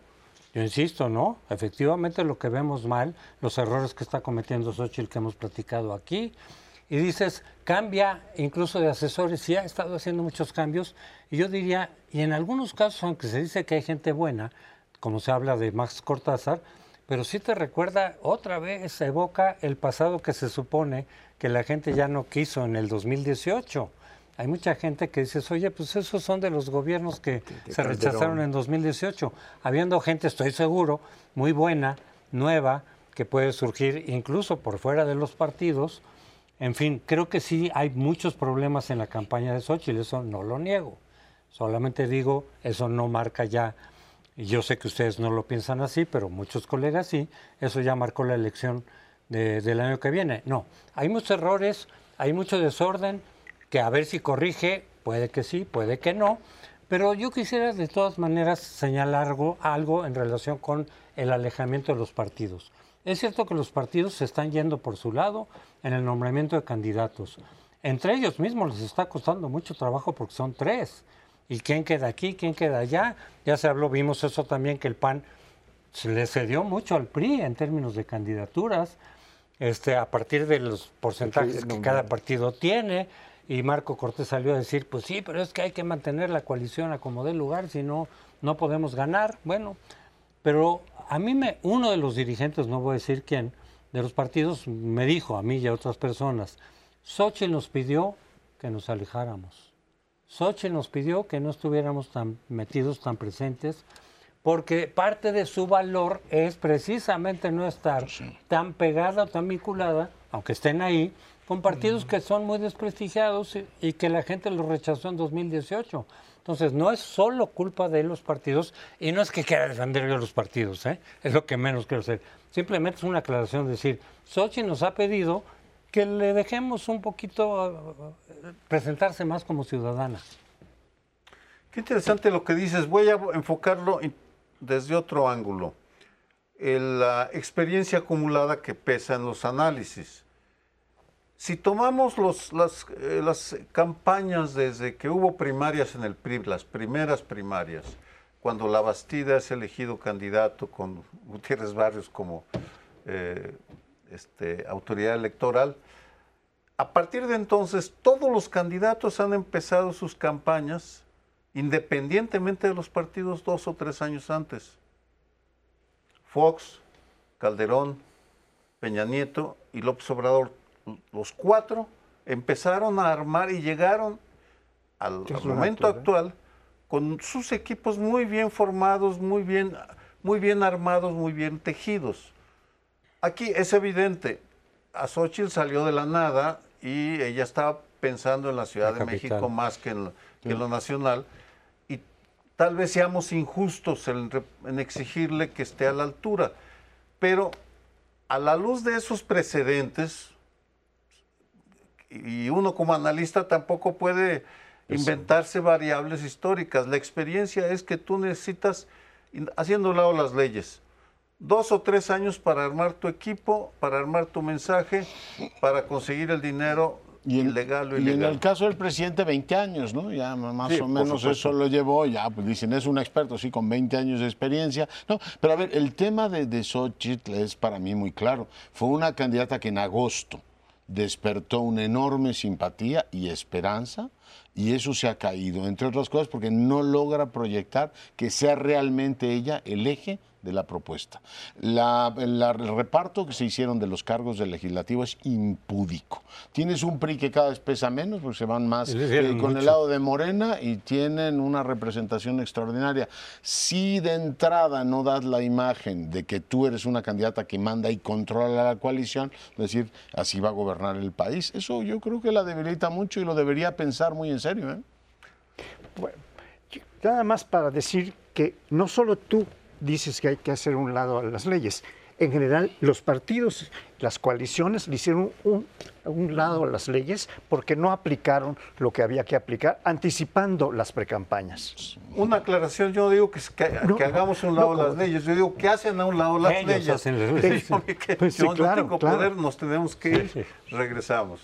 Yo insisto, ¿no? Efectivamente lo que vemos mal, los errores que está cometiendo Xochitl que hemos platicado aquí. Y dices, cambia incluso de asesores, sí ha estado haciendo muchos cambios. Y yo diría, y en algunos casos, aunque se dice que hay gente buena, como se habla de Max Cortázar, pero sí te recuerda otra vez, evoca el pasado que se supone que la gente ya no quiso en el 2018. Hay mucha gente que dice, oye, pues esos son de los gobiernos que se Calderón. rechazaron en 2018. Habiendo gente, estoy seguro, muy buena, nueva, que puede surgir incluso por fuera de los partidos. En fin, creo que sí hay muchos problemas en la campaña de Xochitl, eso no lo niego. Solamente digo, eso no marca ya, y yo sé que ustedes no lo piensan así, pero muchos colegas sí, eso ya marcó la elección de- del año que viene. No, hay muchos errores, hay mucho desorden, que a ver si corrige, puede que sí, puede que no, pero yo quisiera de todas maneras señalar algo, algo en relación con el alejamiento de los partidos. Es cierto que los partidos se están yendo por su lado en el nombramiento de candidatos. Entre ellos mismos les está costando mucho trabajo porque son tres. ¿Y quién queda aquí? ¿Quién queda allá? Ya se habló, vimos eso también, que el PAN se le cedió mucho al PRI en términos de candidaturas, este, a partir de los porcentajes que cada partido tiene. Y Marco Cortés salió a decir, pues sí, pero es que hay que mantener la coalición a como dé lugar, si no, no podemos ganar. Bueno, pero a mí me, uno de los dirigentes, no voy a decir quién, de los partidos me dijo a mí y a otras personas, Xochitl nos pidió que nos alejáramos. Xochitl nos pidió que no estuviéramos tan metidos, tan presentes, porque parte de su valor es precisamente no estar tan pegada o tan vinculada, aunque estén ahí, con partidos que son muy desprestigiados y, que la gente los rechazó en 2018. Entonces, no es solo culpa de los partidos, y no es que quiera defender yo los partidos, ¿eh? es lo que menos quiero hacer. Simplemente es una aclaración, decir, Xochitl nos ha pedido que le dejemos un poquito eh, presentarse más como ciudadana. Qué interesante lo que dices. Voy a enfocarlo desde otro ángulo. La experiencia acumulada que pesa en los análisis. Si tomamos las, eh, las campañas desde que hubo primarias en el PRI, las primeras primarias, cuando la Bastida es elegido candidato con Gutiérrez Barrios como eh, este, autoridad electoral, a partir de entonces todos los candidatos han empezado sus campañas independientemente de los partidos dos o tres años antes. Fox, Calderón, Peña Nieto y López Obrador, los cuatro empezaron a armar y llegaron al, momento natural. actual con sus equipos muy bien formados, muy bien, muy bien armados, muy bien tejidos. Aquí es evidente, a Xochitl salió de la nada y ella estaba pensando en la Ciudad La de capital. México más que en, que en lo nacional y tal vez seamos injustos en exigirle que esté a la altura, pero a la luz de esos precedentes, y uno como analista tampoco puede inventarse variables históricas. La experiencia es que tú necesitas, haciendo lado las leyes, dos o tres años para armar tu equipo, para armar tu mensaje, para conseguir el dinero Y en, ilegal o y en ilegal. el caso del presidente, 20 años, ¿no? Ya más Sí, o menos eso lo llevó, ya pues dicen, es un experto, sí, con 20 años de experiencia. No, pero a ver, el tema de, de Xochitl es para mí muy claro. Fue una candidata que en agosto despertó una enorme simpatía y esperanza, y eso se ha caído, entre otras cosas, porque no logra proyectar que sea realmente ella el eje de la propuesta. La- la- el reparto que se hicieron de los cargos del legislativo es impúdico. Tienes un PRI que cada vez pesa menos, porque se van más eh, con el lado de Morena y tienen una representación extraordinaria. Si de entrada no das la imagen de que tú eres una candidata que manda y controla la coalición, es decir, así va a gobernar el país, eso yo creo que la debilita mucho y lo debería pensar muy en serio. ¿eh? Bueno, nada más para decir que no solo tú dices que hay que hacer un lado a las leyes, en general los partidos, las coaliciones le hicieron un, un, lado a las leyes porque no aplicaron lo que había que aplicar, anticipando las precampañas. Una aclaración, yo no digo que, que, no, que hagamos un lado no, las leyes, yo digo que hacen a un lado las Ellos leyes. hacen las leyes. Sí, porque Pues sí, yo claro, no tengo claro. poder, nos tenemos que ir, Sí, sí. regresamos.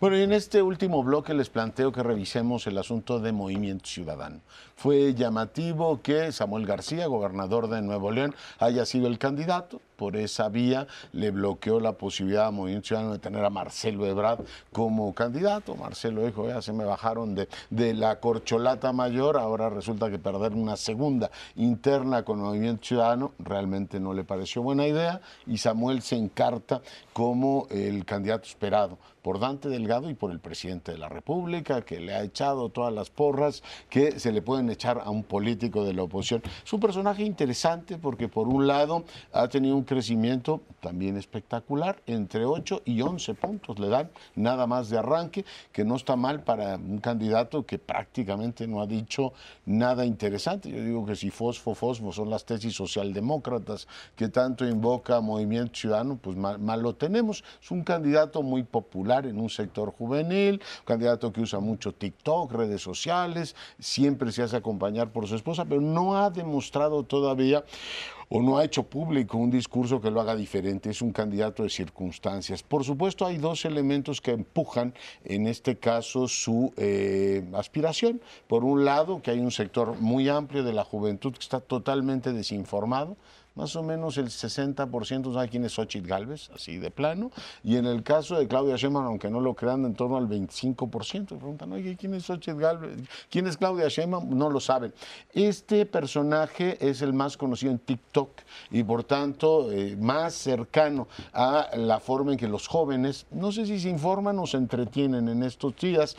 Bueno, y en este último bloque les planteo que revisemos el asunto de Movimiento Ciudadano. Fue llamativo que Samuel García, gobernador de Nuevo León, haya sido el candidato. Por esa vía le bloqueó la posibilidad a Movimiento Ciudadano de tener a Marcelo Ebrard como candidato. Marcelo dijo, ya se me bajaron de, de la corcholata mayor, ahora resulta que perder una segunda interna con Movimiento Ciudadano realmente no le pareció buena idea y Samuel se encarta como el candidato esperado por Dante Delgado y por el presidente de la República, que le ha echado todas las porras que se le pueden echar a un político de la oposición. Es un personaje interesante porque por un lado ha tenido un crecimiento también espectacular, entre 8 y 11 puntos le dan nada más de arranque, que no está mal para un candidato que prácticamente no ha dicho nada interesante. Yo digo que si fosfo, fosfo son las tesis socialdemócratas que tanto invoca Movimiento Ciudadano, pues mal, mal lo tenemos. Es un candidato muy popular en un sector juvenil, un candidato que usa mucho TikTok, redes sociales, siempre se hace acompañar por su esposa, pero no ha demostrado todavía o no ha hecho público un discurso que lo haga diferente, es un candidato de circunstancias. Por supuesto, hay dos elementos que empujan, en este caso, su eh, aspiración. Por un lado, que hay un sector muy amplio de la juventud que está totalmente desinformado, más o menos el 60% sabe quién es Xochitl Galvez, así de plano, y en el caso de Claudia Sheinbaum, aunque no lo crean, en torno al 25%, preguntan, oye, ¿quién es Xochitl Galvez? ¿Quién es Claudia Sheinbaum? No lo saben. Este personaje es el más conocido en TikTok y por tanto eh, más cercano a la forma en que los jóvenes, no sé si se informan o se entretienen en estos días,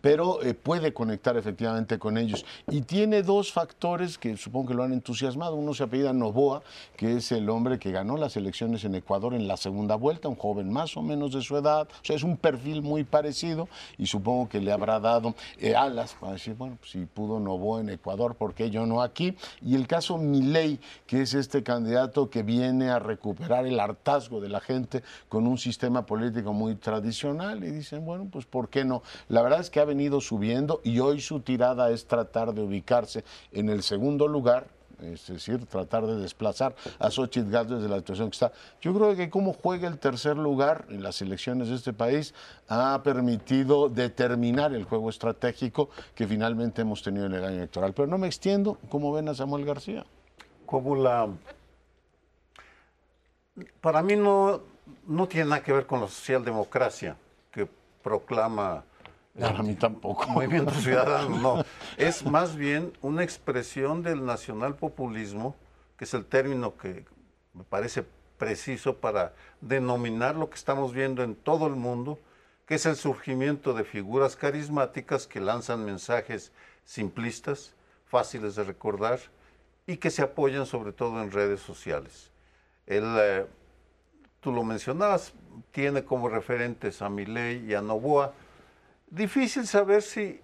pero eh, puede conectar efectivamente con ellos. Y tiene dos factores que supongo que lo han entusiasmado. Uno se apellida Novoa, que es el hombre que ganó las elecciones en Ecuador en la segunda vuelta, un joven más o menos de su edad. O sea, es un perfil muy parecido y supongo que le habrá dado eh, alas para decir, bueno, pues, si pudo Novoa en Ecuador, ¿por qué yo no aquí? Y el caso Milei, que es este candidato que viene a recuperar el hartazgo de la gente con un sistema político muy tradicional y dicen, bueno, pues ¿por qué no? La verdad es que ha venido subiendo y hoy su tirada es tratar de ubicarse en el segundo lugar, es decir, tratar de desplazar a Xochitl Gálvez desde la situación que está. Yo creo que cómo juega el tercer lugar en las elecciones de este país ha permitido determinar el juego estratégico que finalmente hemos tenido en el año electoral. Pero no me extiendo, ¿cómo ven a Samuel García? como la... Para mí no, no tiene nada que ver con la socialdemocracia que proclama Para mí tampoco. Movimiento Ciudadano, no. Es más bien una expresión del nacionalpopulismo, que es el término que me parece preciso para denominar lo que estamos viendo en todo el mundo, que es el surgimiento de figuras carismáticas que lanzan mensajes simplistas, fáciles de recordar y que se apoyan sobre todo en redes sociales. El, eh, tú lo mencionabas, tiene como referentes a Milei y a Novoa. Difícil saber si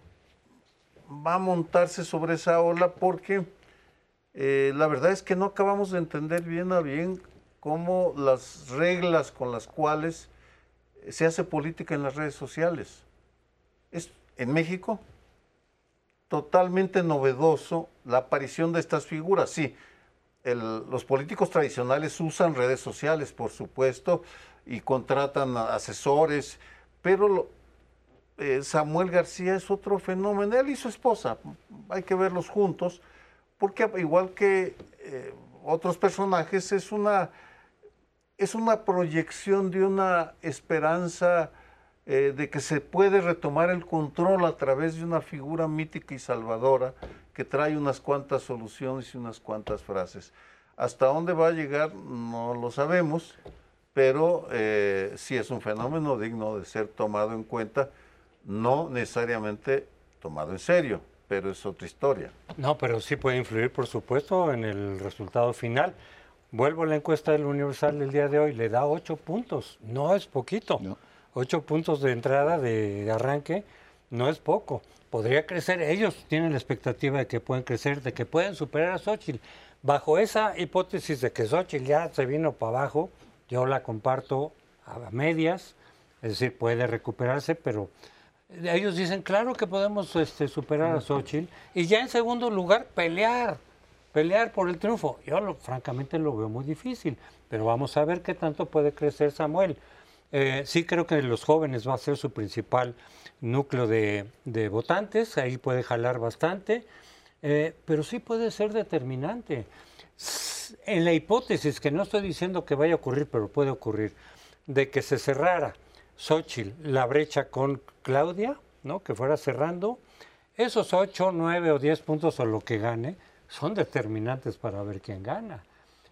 va a montarse sobre esa ola porque eh, la verdad es que no acabamos de entender bien a bien cómo las reglas con las cuales se hace política en las redes sociales. Es, en México, totalmente novedoso la aparición de estas figuras. Sí, los políticos tradicionales usan redes sociales, por supuesto, y contratan asesores, pero lo- eh, Samuel García es otro fenómeno. Él y su esposa, hay que verlos juntos, porque igual que eh, otros personajes, es una, es una proyección de una esperanza eh, de que se puede retomar el control a través de una figura mítica y salvadora que trae unas cuantas soluciones y unas cuantas frases. Hasta dónde va a llegar no lo sabemos, pero sí es un fenómeno digno de ser tomado en cuenta, no necesariamente tomado en serio, pero es otra historia. No, pero sí puede influir, por supuesto, en el resultado final. Vuelvo a la encuesta del Universal del día de hoy, le da ocho puntos, no es poquito. Ocho puntos de entrada, de arranque, no es poco. Podría crecer, ellos tienen la expectativa de que pueden crecer, de que pueden superar a Xochitl. Bajo esa hipótesis de que Xochitl ya se vino para abajo, yo la comparto a medias, es decir, puede recuperarse, pero ellos dicen, claro que podemos este, superar a Xochitl y ya en segundo lugar pelear, pelear por el triunfo. Yo lo, francamente lo veo muy difícil, pero vamos a ver qué tanto puede crecer Samuel. Eh, sí creo que los jóvenes va a ser su principal núcleo de, votantes, ahí puede jalar bastante, eh, pero sí puede ser determinante. En la hipótesis, que no estoy diciendo que vaya a ocurrir, pero puede ocurrir, de que se cerrara Xochitl la brecha con Claudia, ¿no? que fuera cerrando, esos 8, 9 o 10 puntos o lo que gane son determinantes para ver quién gana.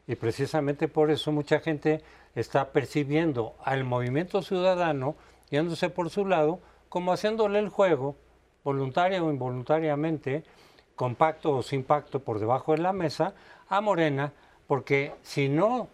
Y precisamente por eso mucha gente está percibiendo al movimiento ciudadano, yéndose por su lado, como haciéndole el juego, voluntaria o involuntariamente, con pacto o sin pacto por debajo de la mesa, a Morena, porque si no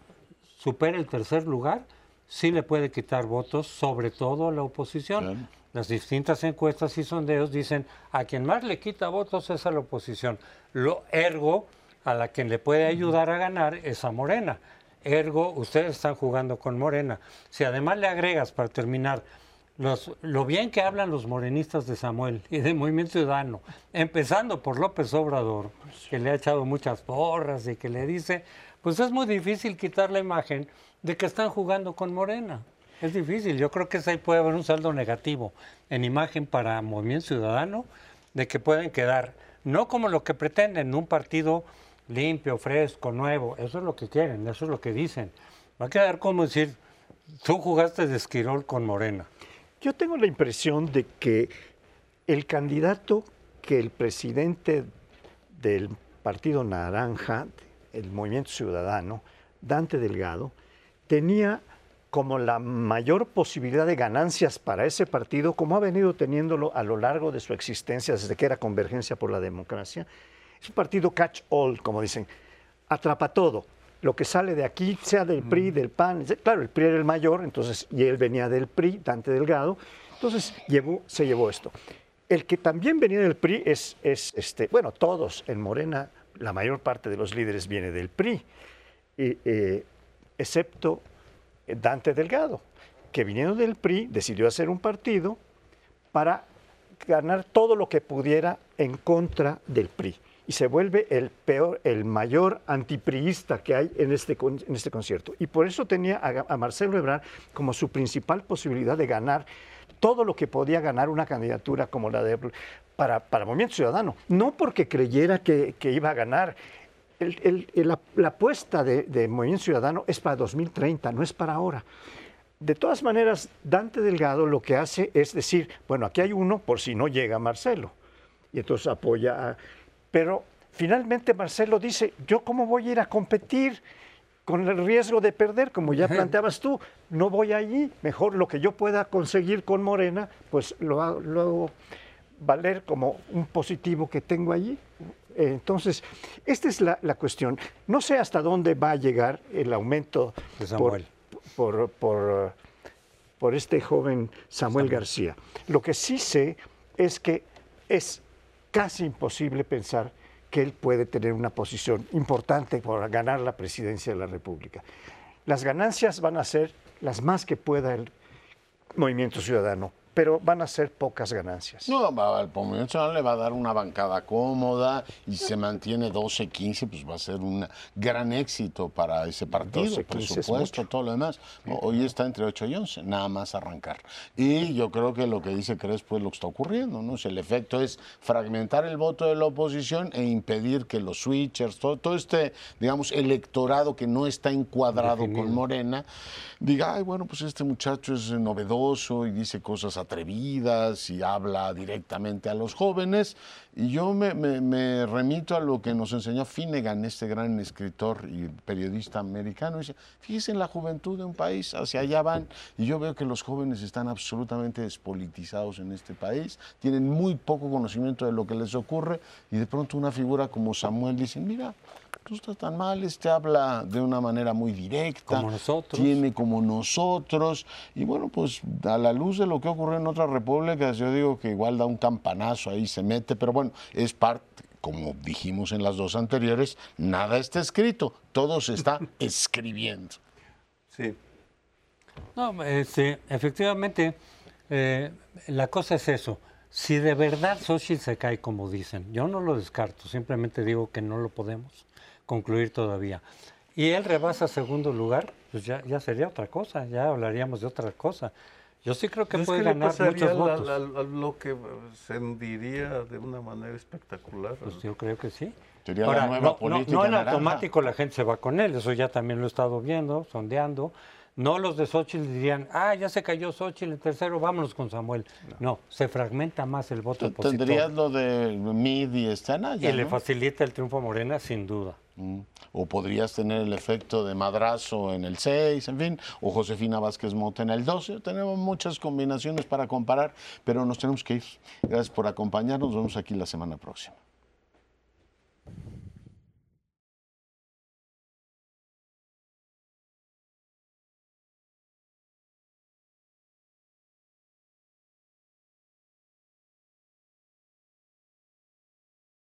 supera el tercer lugar, sí le puede quitar votos, sobre todo a la oposición. Las distintas encuestas y sondeos dicen a quien más le quita votos es a la oposición. Lo ergo, a la quien le puede ayudar a ganar es a Morena. Ergo, ustedes están jugando con Morena. Si además le agregas, para terminar, los, lo bien que hablan los morenistas de Samuel y de Movimiento Ciudadano, empezando por López Obrador, que le ha echado muchas porras y que le dice, pues es muy difícil quitar la imagen de que están jugando con Morena. Es difícil, yo creo que ahí puede haber un saldo negativo en imagen para Movimiento Ciudadano, de que pueden quedar, no como lo que pretenden, un partido limpio, fresco, nuevo, eso es lo que quieren, eso es lo que dicen. Va a quedar como decir, tú jugaste de esquirol con Morena. Yo tengo la impresión de que el candidato que el presidente del Partido Naranja, el Movimiento Ciudadano, Dante Delgado, tenía como la mayor posibilidad de ganancias para ese partido, como ha venido teniéndolo a lo largo de su existencia desde que era Convergencia por la Democracia. Es un partido catch all, como dicen, atrapa todo. Lo que sale de aquí, sea del PRI, del PAN, claro, el PRI era el mayor, entonces, y él venía del PRI, Dante Delgado, entonces llevó, se llevó esto. El que también venía del PRI es, es este, bueno, todos en Morena, la mayor parte de los líderes viene del PRI. Eh, excepto Dante Delgado, que viniendo del PRI decidió hacer un partido para ganar todo lo que pudiera en contra del PRI. Y se vuelve el peor, el mayor antipriista que hay en este, en este concierto. Y por eso tenía a, Marcelo Ebrard como su principal posibilidad de ganar todo lo que podía ganar una candidatura como la de para, para Movimiento Ciudadano. No porque creyera que, que iba a ganar la, apuesta de, Movimiento Ciudadano es para 2030, no es para ahora. De todas maneras, Dante Delgado lo que hace es decir, bueno, aquí hay uno por si no llega Marcelo. Y entonces apoya a... Pero finalmente Marcelo dice, ¿yo cómo voy a ir a competir? con el riesgo de perder, como ya planteabas tú, no voy allí, mejor lo que yo pueda conseguir con Morena, pues lo hago valer como un positivo que tengo allí. Entonces, esta es la, cuestión. No sé hasta dónde va a llegar el aumento por, por, este joven Samuel García. Lo que sí sé es que es casi imposible pensar que él puede tener una posición importante para ganar la presidencia de la República. Las ganancias van a ser las más que pueda el movimiento ciudadano pero van a ser pocas ganancias. No, al Nacional le va a dar una bancada cómoda y se mantiene 12-15, pues va a ser un gran éxito para ese partido, por supuesto, todo lo demás. hoy está entre 8 y 11, nada más arrancar. Y yo creo que lo que dice Crespo es lo que está ocurriendo, ¿no? el efecto es fragmentar el voto de la oposición e impedir que los switchers, todo, todo este, digamos, electorado que no está encuadrado con Morena, diga, ay, bueno, pues este muchacho es novedoso y dice cosas atrevidas y habla directamente a los jóvenes. Y yo me, me- me remito a lo que nos enseñó Finnegan, este gran escritor y periodista americano. Dice, fíjese en la juventud de un país, hacia allá van. Y yo veo que los jóvenes están absolutamente despolitizados en este país, tienen muy poco conocimiento de lo que les ocurre y de pronto una figura como Samuel dice, mira, tú estás tan mal, este habla de una manera muy directa, Como nosotros. tiene como nosotros. Y bueno, pues a la luz de lo que ocurre en otras repúblicas, yo digo que igual da un campanazo ahí, se mete, pero bueno, es parte, como dijimos en las dos anteriores, nada está escrito, todo se está escribiendo. Sí. No, este, efectivamente, eh, la cosa es eso. Si de verdad Xochitl se cae, como dicen, yo no lo descarto, simplemente digo que no lo podemos concluir todavía. Y él rebasa segundo lugar, pues ya, ya sería otra cosa, ya hablaríamos de otra cosa. Yo sí creo que es puede que ganar muchos votos. la- la- lo que se hundiría de una manera espectacular. Pues yo creo que sí. Sería la nueva no, no- política no en naranja. automático la gente se va con él, eso ya también lo he estado viendo, sondeando. No los de Xochitl dirían, ah, ya se cayó Xochitl, el tercero, vámonos con Samuel. No, se fragmenta más el voto opositor. Tendrías lo de Mid y Estanaya, y le ¿no? facilita el triunfo a Morena, sin duda. Mm. O podrías tener el efecto de madrazo en el 6, en fin, o Josefina Vázquez Mota en el 12. Tenemos muchas combinaciones para comparar, pero nos tenemos que ir. Gracias por acompañarnos. Nos vemos aquí la semana próxima.